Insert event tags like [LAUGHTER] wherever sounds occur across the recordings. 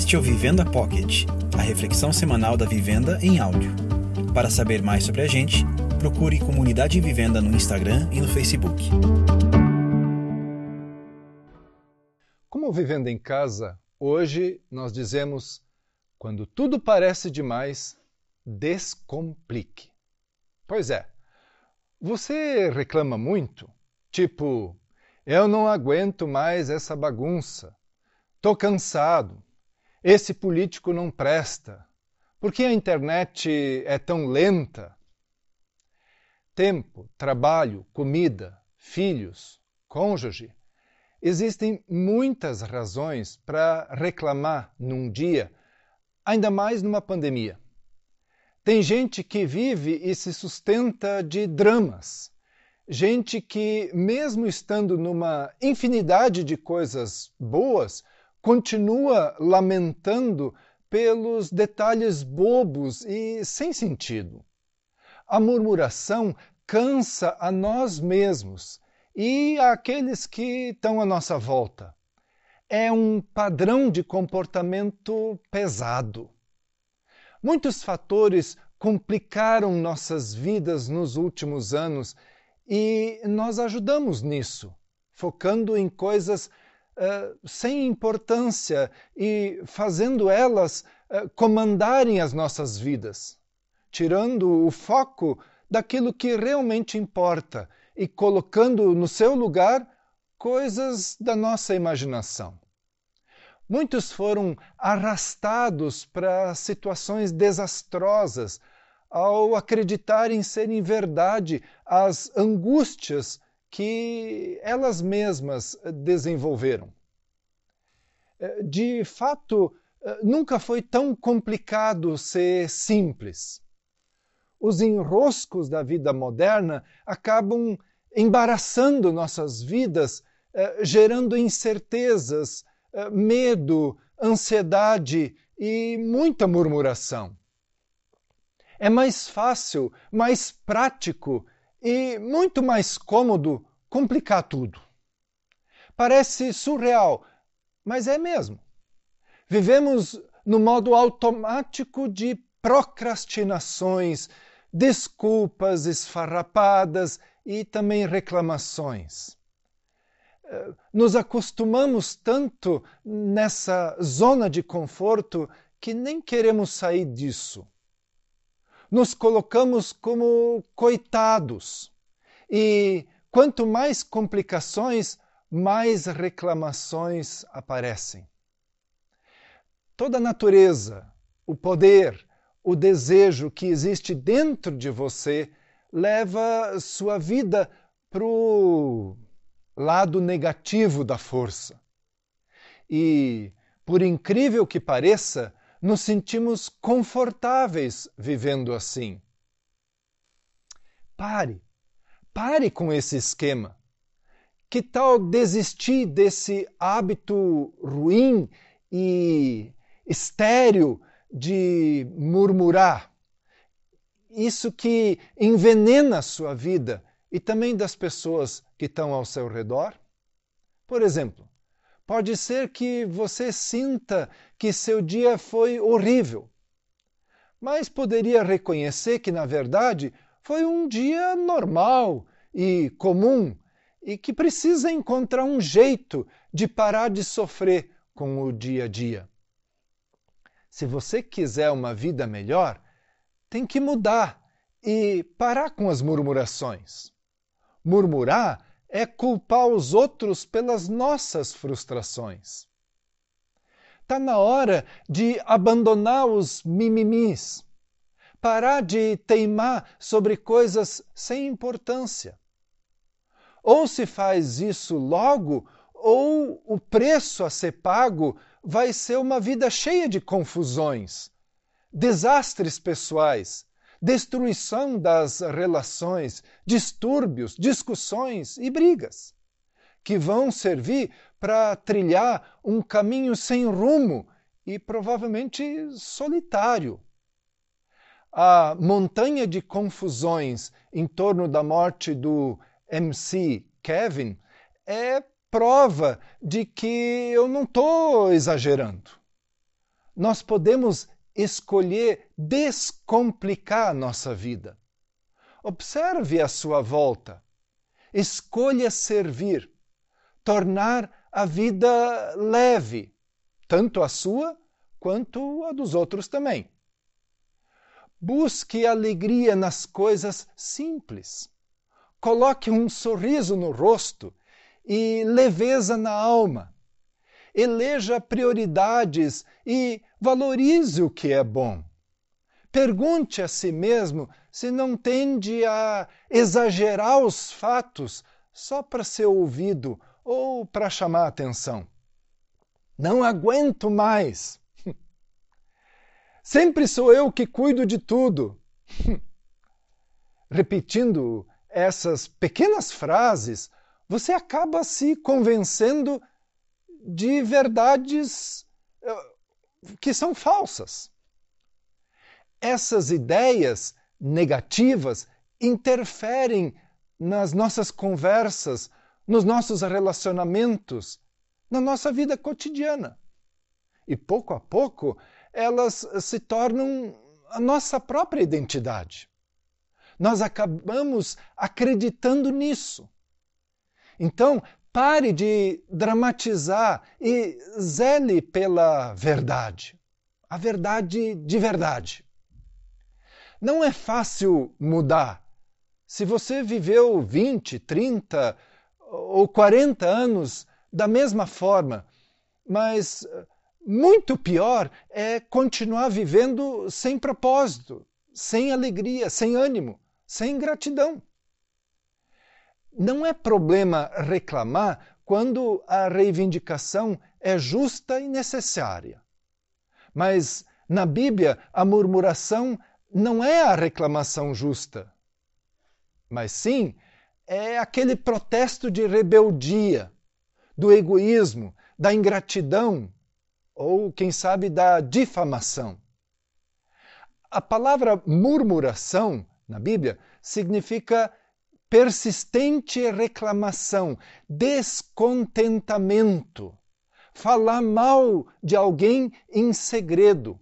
Este é o Vivenda Pocket, a reflexão semanal da vivenda em áudio. Para saber mais sobre a gente, procure Comunidade Vivenda no Instagram e no Facebook. Como Vivenda em Casa, hoje nós dizemos: quando tudo parece demais, descomplique. Pois é, você reclama muito? Tipo, eu não aguento mais essa bagunça. Tô cansado. Esse político não presta. Por que a internet é tão lenta? Tempo, trabalho, comida, filhos, cônjuge. Existem muitas razões para reclamar num dia, ainda mais numa pandemia. Tem gente que vive e se sustenta de dramas. Gente que, mesmo estando numa infinidade de coisas boas, continua lamentando pelos detalhes bobos e sem sentido. A murmuração cansa a nós mesmos e àqueles que estão à nossa volta. É um padrão de comportamento pesado. Muitos fatores complicaram nossas vidas nos últimos anos e nós ajudamos nisso, focando em coisas sem importância e fazendo elas uh, comandarem as nossas vidas, tirando o foco daquilo que realmente importa e colocando no seu lugar coisas da nossa imaginação. Muitos foram arrastados para situações desastrosas ao acreditarem serem verdade as angústias que elas mesmas desenvolveram. É, de fato, é, nunca foi tão complicado ser simples. Os enroscos da vida moderna acabam embaraçando nossas vidas, é, gerando incertezas, medo, ansiedade e muita murmuração. É mais fácil, mais prático e muito mais cômodo complicar tudo. Parece surreal, mas é mesmo. Vivemos no modo automático de procrastinações, desculpas esfarrapadas e também reclamações. Eh, nos acostumamos tanto nessa zona de conforto que nem queremos sair disso nos colocamos como coitados. E quanto mais complicações, mais reclamações aparecem. Toda a natureza, o poder, o desejo que existe dentro de você leva sua vida para o lado negativo da força. E, por incrível que pareça, nos sentimos confortáveis vivendo assim. Pare, pare com esse esquema. Que tal desistir desse hábito ruim e estéril de murmurar? Isso que envenena a sua vida e também das pessoas que estão ao seu redor? Por exemplo, Pode ser que você sinta que seu dia foi horrível, mas poderia reconhecer que, na verdade, foi um dia normal e comum e que precisa encontrar um jeito de parar de sofrer com o dia a dia. Se você quiser uma vida melhor, tem que mudar e parar com as murmurações. Murmurar é culpar os outros pelas nossas frustrações. Está na hora de abandonar os mimimis, parar de teimar sobre coisas sem importância. Ou se faz isso logo, ou o preço a ser pago vai ser uma vida cheia de confusões, desastres pessoais, destruição das relações, distúrbios, discussões e brigas, que vão servir para trilhar um caminho sem rumo e provavelmente solitário. A montanha de confusões em torno da morte do MC Kevin é prova de que eu não estou exagerando. nós podemos escolher descomplicar a nossa vida. Observe a sua volta. Escolha servir, tornar a vida leve, tanto a sua quanto a dos outros também. Busque alegria nas coisas simples. Coloque um sorriso no rosto e leveza na alma. Eleja prioridades e valorize o que é bom. Pergunte a si mesmo se não tende a exagerar os fatos só para ser ouvido ou para chamar atenção. Não aguento mais. Sempre sou eu que cuido de tudo. [LAUGHS] Repetindo essas pequenas frases, você acaba se convencendo de verdades eh, que são falsas. Essas ideias negativas interferem nas nossas conversas, nos nossos relacionamentos, na nossa vida cotidiana. E pouco a pouco elas se tornam a nossa própria identidade. Nós acabamos acreditando nisso. Então, pare de dramatizar e zele pela verdade. A verdade de verdade. Não é fácil mudar. Se você viveu 20, 30 ou 40 anos da mesma forma, mas muito pior é continuar vivendo sem propósito, sem alegria, sem ânimo, sem gratidão. Não é problema reclamar quando a reivindicação é justa e necessária. Mas na Bíblia, a murmuração não é a reclamação justa, mas sim é aquele protesto de rebeldia, do egoísmo, da ingratidão ou, quem sabe, da difamação. A palavra murmuração na Bíblia significa persistente reclamação, descontentamento, falar mal de alguém em segredo,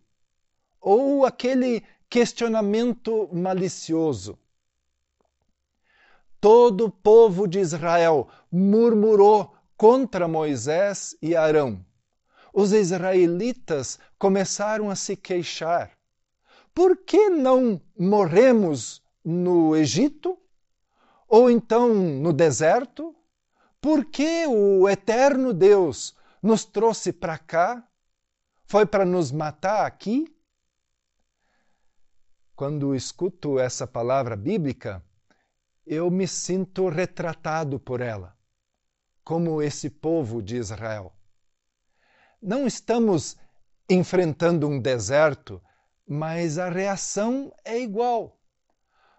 ou aquele questionamento malicioso. Todo o povo de Israel murmurou contra Moisés e Arão. Os israelitas começaram a se queixar. Por que não morremos no Egito? Ou então no deserto? Por que o eterno Deus nos trouxe para cá? Foi para nos matar aqui? Quando escuto essa palavra bíblica, eu me sinto retratado por ela, como esse povo de Israel. Não estamos enfrentando um deserto, mas a reação é igual.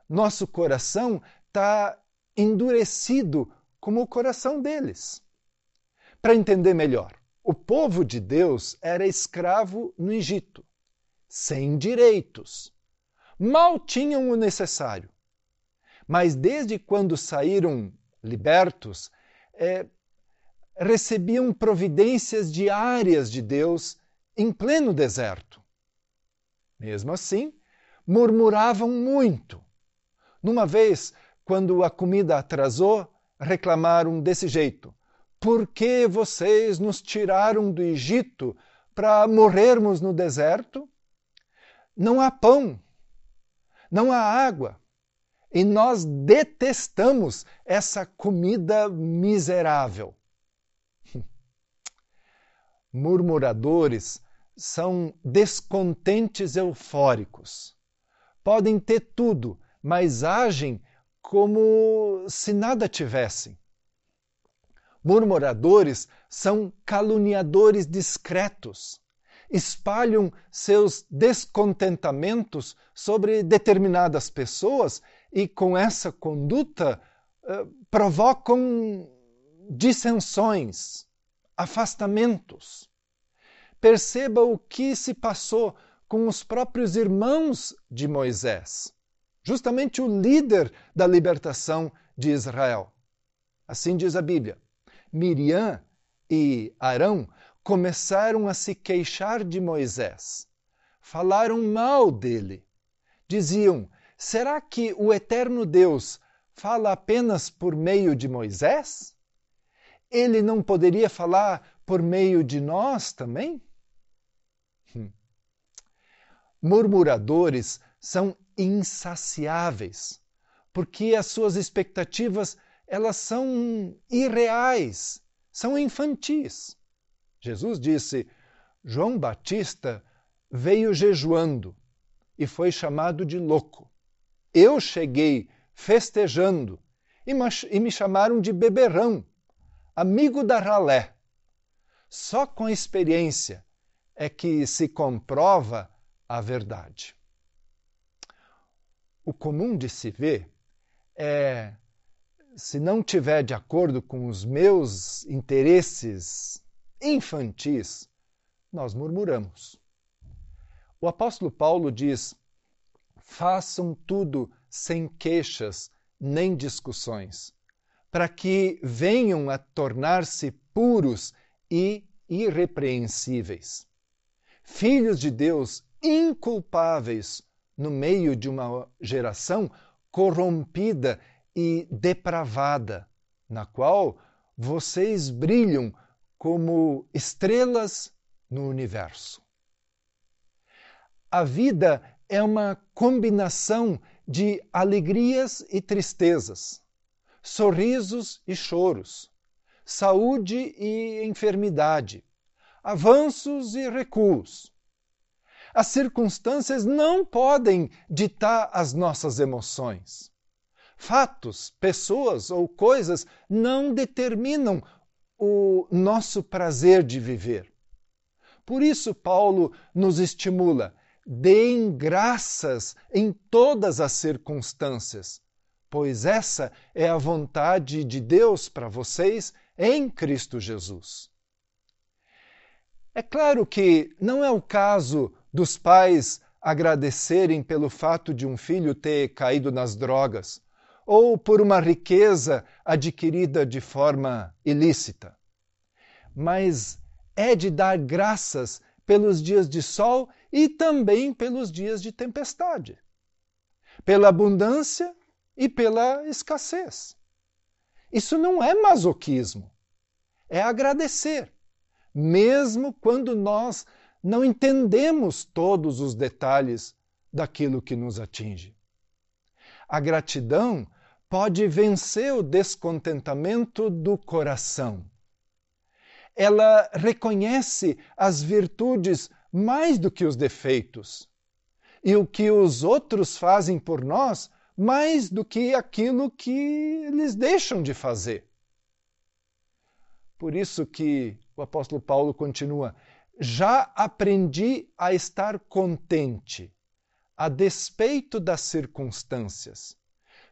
Nosso coração está endurecido como o coração deles. Para entender melhor, o povo de Deus era escravo no Egito, sem direitos. Mal tinham o necessário. Mas desde quando saíram libertos, é, recebiam providências diárias de Deus em pleno deserto. Mesmo assim, murmuravam muito. Numa vez, quando a comida atrasou, reclamaram desse jeito: Por que vocês nos tiraram do Egito para morrermos no deserto? Não há pão, não há água, e nós detestamos essa comida miserável. Murmuradores são descontentes eufóricos. Podem ter tudo, mas agem como se nada tivessem. Murmuradores são caluniadores discretos. Espalham seus descontentamentos sobre determinadas pessoas e, com essa conduta, eh, provocam dissensões, afastamentos. Perceba o que se passou com os próprios irmãos de Moisés justamente o líder da libertação de Israel. Assim diz a Bíblia. Miriam e Arão começaram a se queixar de Moisés. Falaram mal dele. Diziam: será que o eterno Deus fala apenas por meio de Moisés? Ele não poderia falar por meio de nós também? Hum. Murmuradores são insaciáveis, porque as suas expectativas elas são irreais, são infantis. Jesus disse: João Batista veio jejuando e foi chamado de louco. Eu cheguei festejando e me chamaram de beberrão, amigo da ralé. Só com experiência é que se comprova a verdade. O comum de se ver é se não tiver de acordo com os meus interesses infantis, nós murmuramos. O apóstolo Paulo diz: façam tudo sem queixas nem discussões, para que venham a tornar-se puros e irrepreensíveis. Filhos de Deus inculpáveis no meio de uma geração corrompida e depravada, na qual vocês brilham como estrelas no universo. A vida é uma combinação de alegrias e tristezas, sorrisos e choros, saúde e enfermidade, avanços e recuos. As circunstâncias não podem ditar as nossas emoções. Fatos, pessoas ou coisas não determinam o nosso prazer de viver. Por isso, Paulo nos estimula: deem graças em todas as circunstâncias, pois essa é a vontade de Deus para vocês em Cristo Jesus. É claro que não é o caso dos pais agradecerem pelo fato de um filho ter caído nas drogas ou por uma riqueza adquirida de forma ilícita. Mas é de dar graças pelos dias de sol e também pelos dias de tempestade, pela abundância e pela escassez. Isso não é masoquismo, é agradecer, mesmo quando nós não entendemos todos os detalhes daquilo que nos atinge. A gratidão pode vencer o descontentamento do coração. Ela reconhece as virtudes mais do que os defeitos, e o que os outros fazem por nós mais do que aquilo que eles deixam de fazer. Por isso que o apóstolo Paulo continua: já aprendi a estar contente, a despeito das circunstâncias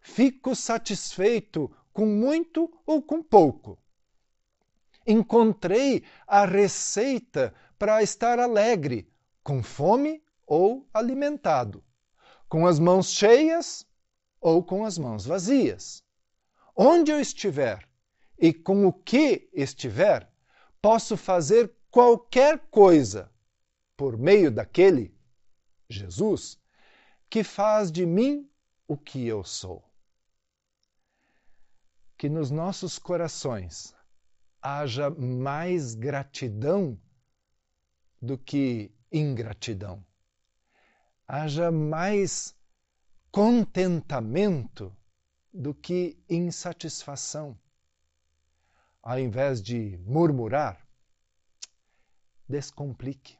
fico satisfeito com muito ou com pouco. Encontrei a receita para estar alegre, com fome ou alimentado, com as mãos cheias ou com as mãos vazias. Onde eu estiver e com o que estiver, posso fazer qualquer coisa por meio daquele, Jesus, que faz de mim o que eu sou que nos nossos corações haja mais gratidão do que ingratidão. Haja mais contentamento do que insatisfação. Ao invés de murmurar, descomplique.